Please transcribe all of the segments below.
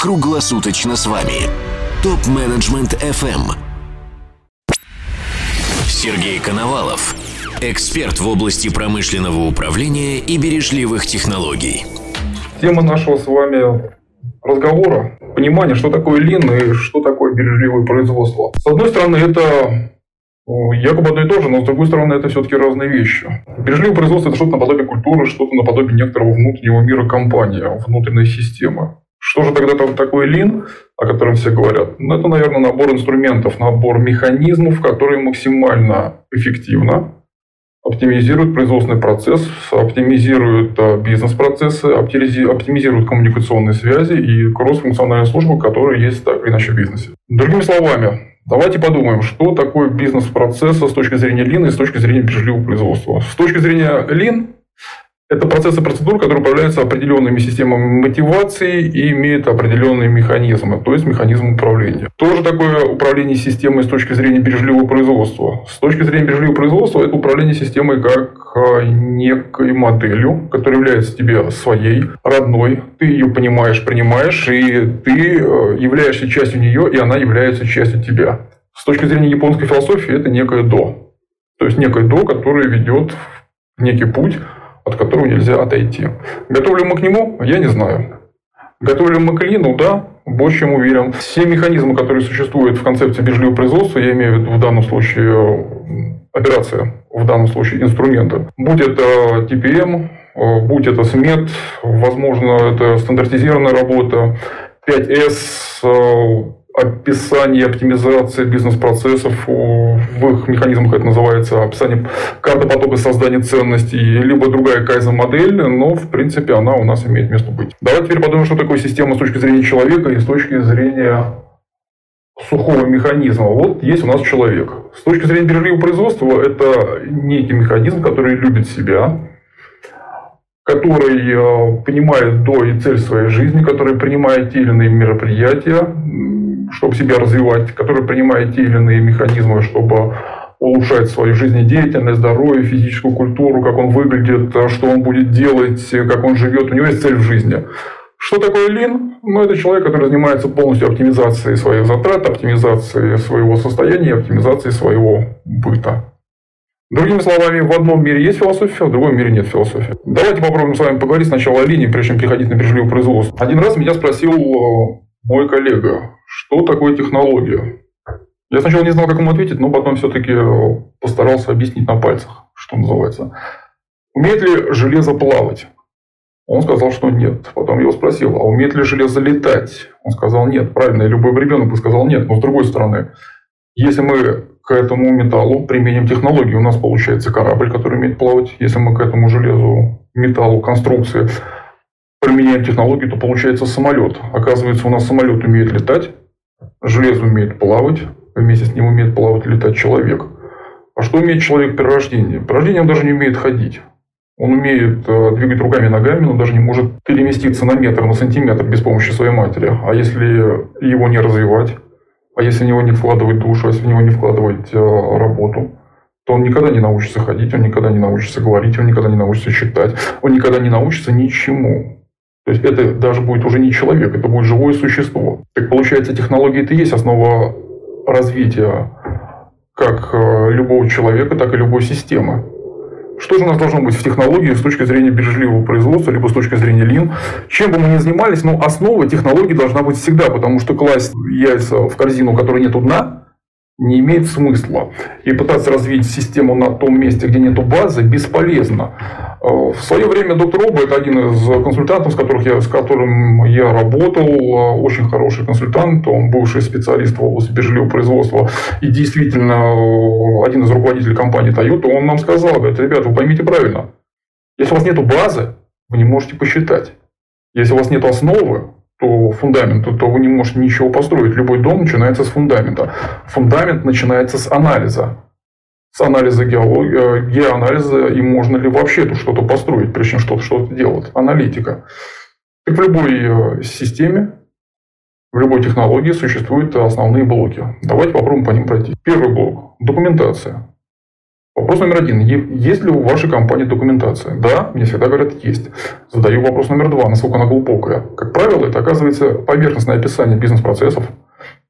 круглосуточно с вами. Топ-менеджмент FM. Сергей Коновалов. Эксперт в области промышленного управления и бережливых технологий. Тема нашего с вами разговора – понимание, что такое лин и что такое бережливое производство. С одной стороны, это якобы одно и то же, но с другой стороны, это все-таки разные вещи. Бережливое производство – это что-то наподобие культуры, что-то наподобие некоторого внутреннего мира компании, внутренней системы. Что же тогда такое лин, о котором все говорят? Ну, это, наверное, набор инструментов, набор механизмов, которые максимально эффективно оптимизируют производственный процесс, оптимизируют э, бизнес-процессы, оптимизируют коммуникационные связи и кросс-функциональные службы, которые есть так или иначе в бизнесе. Другими словами, давайте подумаем, что такое бизнес-процессы с точки зрения лин и с точки зрения бережливого производства. С точки зрения лин это процессы процедур, которые управляются определенными системами мотивации и имеют определенные механизмы, то есть механизм управления. Тоже такое управление системой с точки зрения бережливого производства. С точки зрения бережливого производства это управление системой как а, некой моделью, которая является тебе своей, родной. Ты ее понимаешь, принимаешь, и ты э, являешься частью нее, и она является частью тебя. С точки зрения японской философии это некое до. То есть некое до, которое ведет некий путь, от которого нельзя отойти. Готовы ли мы к нему? Я не знаю. Готовы ли мы к лину? Да, больше чем уверен. Все механизмы, которые существуют в концепции бережливого производства, я имею в виду в данном случае операция, в данном случае инструменты. Будь это TPM, будь это SMET, возможно, это стандартизированная работа, 5S, описание оптимизации бизнес-процессов, в их механизмах это называется описание карты потока создания ценностей, либо другая кайзен-модель, но в принципе она у нас имеет место быть. Давайте теперь подумаем, что такое система с точки зрения человека и с точки зрения сухого механизма. Вот есть у нас человек. С точки зрения бережливого производства, это некий механизм, который любит себя, который э, понимает до и цель своей жизни, который принимает те или иные мероприятия, чтобы себя развивать, который принимает те или иные механизмы, чтобы улучшать свою жизнедеятельность, здоровье, физическую культуру, как он выглядит, что он будет делать, как он живет. У него есть цель в жизни. Что такое лин? Ну, это человек, который занимается полностью оптимизацией своих затрат, оптимизацией своего состояния, оптимизацией своего быта. Другими словами, в одном мире есть философия, в другом мире нет философии. Давайте попробуем с вами поговорить сначала о линии, прежде чем переходить на бережливое производство. Один раз меня спросил э, мой коллега, что такое технология. Я сначала не знал, как ему ответить, но потом все-таки э, постарался объяснить на пальцах, что называется. Умеет ли железо плавать? Он сказал, что нет. Потом его спросил, а умеет ли железо летать? Он сказал, нет. Правильно, любой ребенок бы сказал нет. Но с другой стороны, если мы к этому металлу применим технологию, у нас получается корабль, который умеет плавать. Если мы к этому железу, металлу, конструкции применяем технологию, то получается самолет. Оказывается, у нас самолет умеет летать, железо умеет плавать, вместе с ним умеет плавать и летать человек. А что умеет человек при рождении? При рождении он даже не умеет ходить. Он умеет э, двигать руками и ногами, но даже не может переместиться на метр, на сантиметр без помощи своей матери. А если его не развивать, а если в него не вкладывать душу, а если в него не вкладывать э, работу, то он никогда не научится ходить, он никогда не научится говорить, он никогда не научится читать, он никогда не научится ничему. То есть это даже будет уже не человек, это будет живое существо. Так получается, технология это и есть основа развития как э, любого человека, так и любой системы. Что же у нас должно быть в технологии с точки зрения бережливого производства, либо с точки зрения лин? Чем бы мы ни занимались, но основа технологии должна быть всегда, потому что класть яйца в корзину, которой нет дна, не имеет смысла. И пытаться развить систему на том месте, где нет базы, бесполезно. Э, в свое время доктор Оба, это один из консультантов, с, которых я, с которым я работал, э, очень хороший консультант, он бывший специалист в области производства и действительно э, один из руководителей компании Toyota, он нам сказал, говорит, ребята, вы поймите правильно, если у вас нет базы, вы не можете посчитать. Если у вас нет основы, то фундамента, то вы не можете ничего построить. Любой дом начинается с фундамента. Фундамент начинается с анализа. С анализа геологии, э, геоанализа, и можно ли вообще тут что-то построить, прежде чем что-то что делать. Аналитика. Так в любой э, системе, в любой технологии существуют основные блоки. Давайте попробуем по ним пройти. Первый блок – документация. Вопрос номер один. Есть ли у вашей компании документация? Да, мне всегда говорят, есть. Задаю вопрос номер два. Насколько она глубокая? Как правило, это оказывается поверхностное описание бизнес-процессов.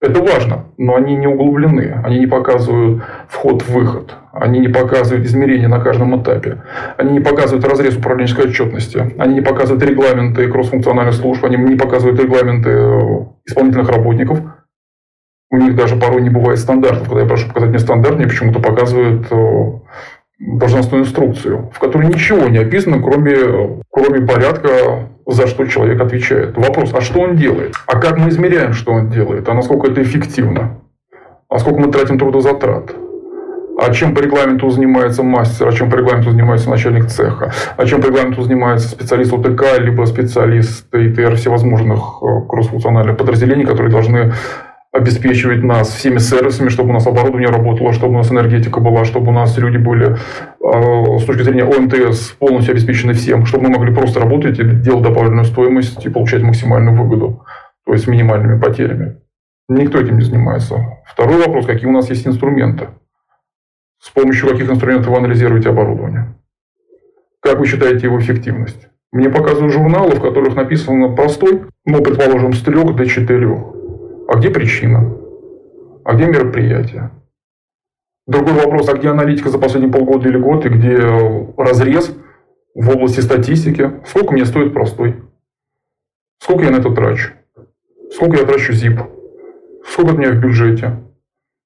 Это важно, но они не углублены. Они не показывают вход-выход. Они не показывают измерения на каждом этапе. Они не показывают разрез управленческой отчетности. Они не показывают регламенты кроссфункциональных служб. Они не показывают регламенты э, исполнительных работников у них даже порой не бывает стандартов. Когда я прошу показать мне стандарт, мне почему-то показывают э, должностную инструкцию, в которой ничего не описано, кроме, кроме порядка, за что человек отвечает. Вопрос, а что он делает? А как мы измеряем, что он делает? А насколько это эффективно? А сколько мы тратим трудозатрат? А чем по регламенту занимается мастер, а чем по регламенту занимается начальник цеха, а чем по регламенту занимается специалист ОТК, либо специалист ИТР всевозможных э, кроссфункциональных подразделений, которые должны обеспечивать нас всеми сервисами, чтобы у нас оборудование работало, чтобы у нас энергетика была, чтобы у нас люди были а, с точки зрения ОМТС полностью обеспечены всем, чтобы мы могли просто работать и делать добавленную стоимость и получать максимальную выгоду, то есть с минимальными потерями. Никто этим не занимается. Второй вопрос, какие у нас есть инструменты? С помощью каких инструментов вы анализируете оборудование? Как вы считаете его эффективность? Мне показывают журналы, в которых написано простой, ну, предположим, с трех до четырех. А где причина? А где мероприятие? Другой вопрос, а где аналитика за последние полгода или год, и где разрез в области статистики? Сколько мне стоит простой? Сколько я на это трачу? Сколько я трачу ЗИП? Сколько у меня в бюджете?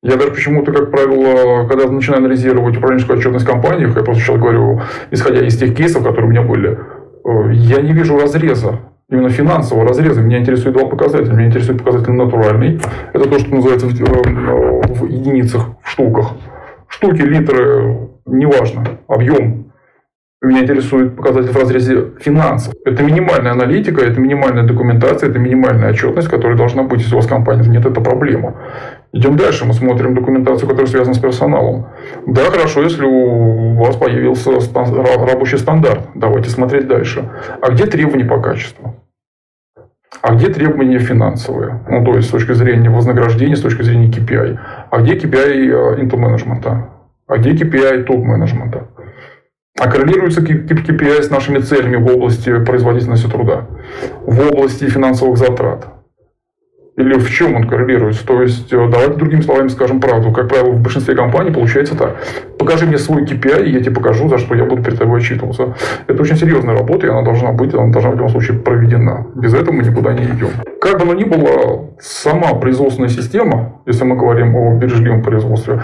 Я даже почему-то, как правило, когда начинаю анализировать управленческую отчетность в компаниях, я просто сейчас говорю, исходя из тех кейсов, которые у меня были, э, я не вижу разреза именно финансового разреза. Меня интересует два показателя. Меня интересует показатель натуральный. Это то, что называется в, э, в единицах, в штуках. Штуки, литры, неважно, объем. Меня интересует показатель в разрезе финансов. Это минимальная аналитика, это минимальная документация, это минимальная отчетность, которая должна быть, если у вас компания нет, это проблема. Идем дальше, мы смотрим документацию, которая связана с персоналом. Да, хорошо, если у вас появился рабочий стандарт, давайте смотреть дальше. А где требования по качеству? А где требования финансовые? Ну, то есть, с точки зрения вознаграждения, с точки зрения KPI. А где KPI интоменеджмента? А где KPI топ-менеджмента? А коррелируется KPI с нашими целями в области производительности труда, в области финансовых затрат, или в чем он коррелируется? То есть, э, давайте другими словами скажем правду. Как правило, в большинстве компаний получается так. Покажи мне свой KPI, и я тебе покажу, за что я буду перед тобой отчитываться. Это очень серьезная работа, и она должна быть, она должна в любом случае проведена. Без этого мы никуда не идем. Как бы оно ни было, сама производственная система, если мы говорим о бережливом производстве,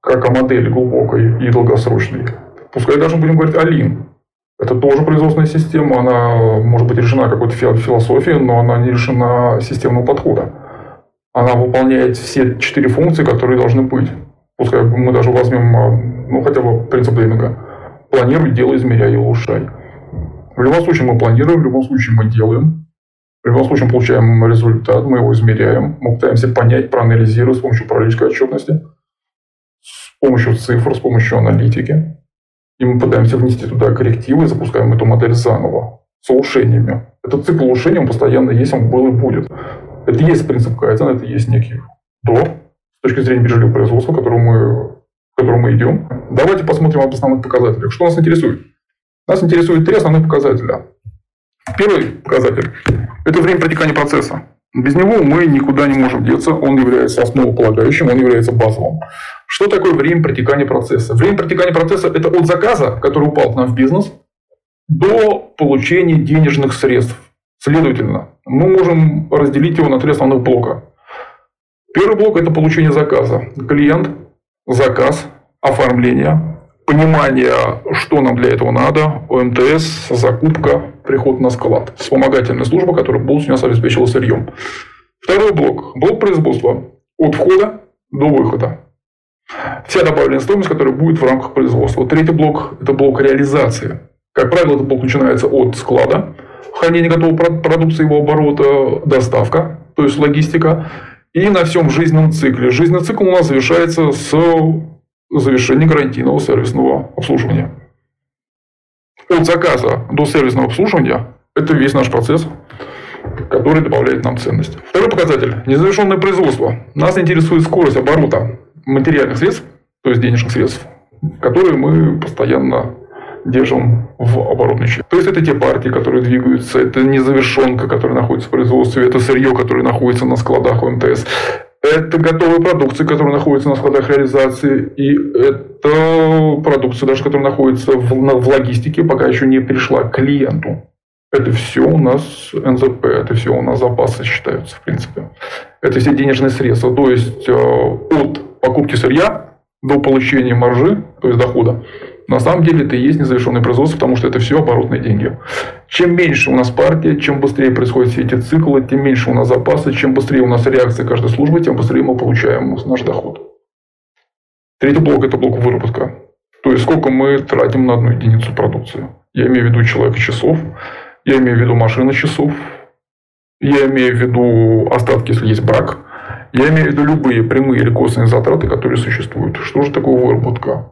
как о модели глубокой и долгосрочной, пускай даже будем говорить Lean, это тоже производственная система, она может быть решена какой-то философией, но она не решена системного подхода. Она выполняет все четыре функции, которые должны быть. Пускай мы даже возьмем, а, ну, хотя бы принцип Деминга. Планируй, делай, измеряй и улучшай. В любом случае мы планируем, в любом случае мы делаем. В любом случае мы получаем результат, мы его измеряем. Мы пытаемся понять, проанализировать с помощью управленческой отчетности, с помощью цифр, с помощью аналитики. И мы пытаемся внести туда коррективы запускаем эту модель заново с улучшениями. Этот цикл улучшений он постоянно есть, он был и будет. Это и есть принцип кайдзена, это и есть некий до с точки зрения биржевого производства, к которому мы, к которому мы идем. Давайте посмотрим об основных показателях. Что нас интересует? Нас интересует три основных показателя. Первый показатель – это время протекания процесса. Без него мы никуда не можем деться, он является основополагающим, он является базовым. Что такое время протекания процесса? Время протекания процесса – это от заказа, который упал к нам в бизнес, до получения денежных средств. Следовательно, мы можем разделить его на три основных блока. Первый блок – это получение заказа. Клиент, заказ, оформление, понимание, что нам для этого надо, ОМТС, закупка, приход на склад. Вспомогательная служба, которая полностью нас обеспечила сырьем. Второй блок – блок производства. От входа до выхода. Вся добавленная стоимость, которая будет в рамках производства. Третий блок – это блок реализации. Как правило, этот блок начинается от склада, хранения готовой продукции, его оборота, доставка, то есть логистика, и на всем жизненном цикле. Жизненный цикл у нас завершается с завершения гарантийного сервисного обслуживания. От заказа до сервисного обслуживания – это весь наш процесс, который добавляет нам ценность. Второй показатель – незавершенное производство. Нас интересует скорость оборота материальных средств, то есть денежных средств, которые мы постоянно держим в оборотной части. То есть, это те партии, которые двигаются, это незавершенка, которая находится в производстве, это сырье, которое находится на складах ОМТС, это готовая продукция, которая находится на складах реализации, и это продукция, даже которая находится в, в логистике, пока еще не пришла к клиенту. Это все у нас НЗП, это все у нас запасы считаются, в принципе. Это все денежные средства. То есть, э, от покупки сырья до получения маржи, то есть дохода, на самом деле это и есть незавершенное производство, потому что это все оборотные деньги. Чем меньше у нас партия, чем быстрее происходят все эти циклы, тем меньше у нас запасы, чем быстрее у нас реакция каждой службы, тем быстрее мы получаем наш доход. Третий блок – это блок выработка. То есть, сколько мы тратим на одну единицу продукции. Я имею в виду человека часов, я имею в виду машины часов, я имею в виду остатки, если есть брак, я имею в виду любые прямые или косвенные затраты, которые существуют. Что же такое выработка?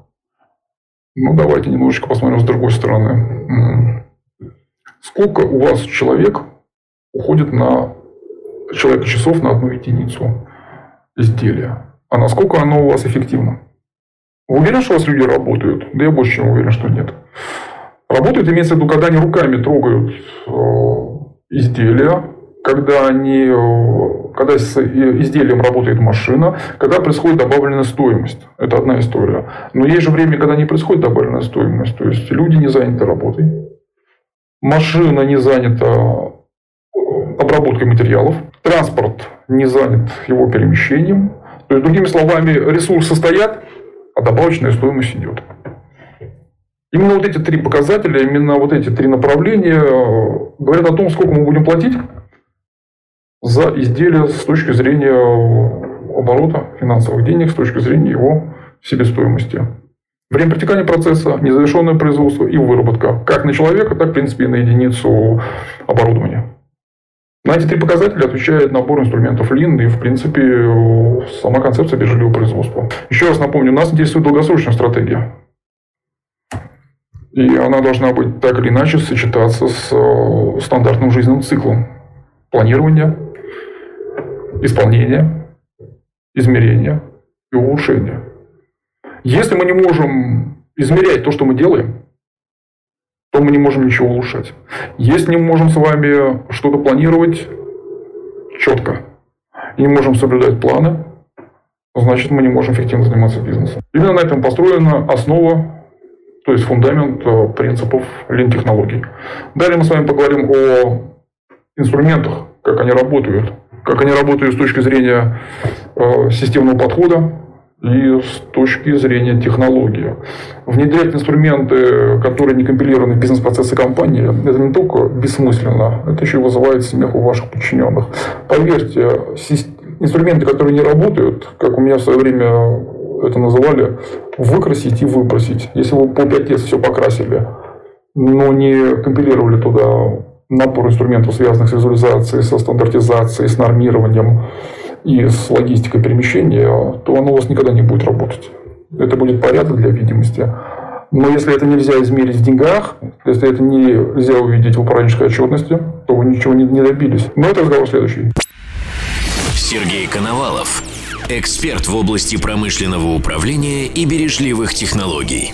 Ну, давайте немножечко посмотрим с другой стороны. Сколько у вас человек уходит на человека часов на одну единицу изделия? А насколько оно у вас эффективно? Вы уверены, что у вас люди работают? Да я больше чем уверен, что нет. Работают, имеется в виду, когда они руками трогают э, изделия, когда, они, э, когда с изделием работает машина, когда происходит добавленная стоимость. Это одна история. Но есть же время, когда не происходит добавленная стоимость. То есть, люди не заняты работой, машина не занята э, обработкой материалов, транспорт не занят его перемещением. То есть, другими словами, ресурсы стоят, а добавочная стоимость идет. Именно вот эти три показателя, именно вот эти три направления э, говорят о том, сколько мы будем платить за изделие с точки зрения оборота финансовых денег, с точки зрения его себестоимости. Время протекания процесса, незавершенное производство и выработка. Как на человека, так, в принципе, и на единицу оборудования. На эти три показателя отвечает набор инструментов Lean и, в принципе, сама концепция биржевого производства. Еще раз напомню, нас интересует долгосрочная стратегия. И она должна быть так или иначе сочетаться с э, стандартным жизненным циклом планирования, исполнения, измерения и улучшения. Если мы не можем измерять то, что мы делаем, то мы не можем ничего улучшать. Если не можем с вами что-то планировать четко и не можем соблюдать планы, значит мы не можем эффективно заниматься бизнесом. Именно на этом построена основа, то есть фундамент э, принципов лин-технологий. Далее мы с вами поговорим о инструментах, как они работают, как они работают с точки зрения э, системного подхода и с точки зрения технологии. Внедрять инструменты, которые не компилированы в бизнес-процессы компании, это не только бессмысленно, это еще вызывает смех у ваших подчиненных. Поверьте, инструменты, которые не работают, как у меня в свое время это называли, выкрасить и выбросить. Если вы по 5 лет все покрасили, но не компилировали туда набор инструментов, связанных с визуализацией, со стандартизацией, с нормированием и с логистикой перемещения, то оно у вас никогда не будет работать. Это будет порядок для видимости. Но если это нельзя измерить в деньгах, если это нельзя увидеть в управленческой отчетности, то вы ничего не, не добились. Но это разговор следующий. Сергей Коновалов. Эксперт в области промышленного управления и бережливых технологий.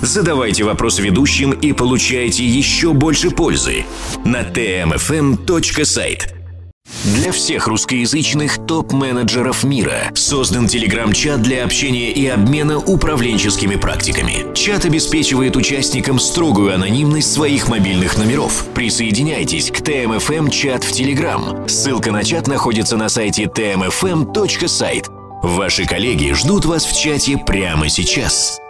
Задавайте вопросы ведущим и получайте еще больше пользы на tmfm.site. Для всех русскоязычных топ-менеджеров мира создан телеграм-чат для общения и обмена управленческими практиками. Чат обеспечивает участникам строгую анонимность своих мобильных номеров. Присоединяйтесь к ТМФМ чат в Телеграм. Ссылка на чат находится на сайте tmfm.site. Ваши коллеги ждут вас в чате прямо сейчас.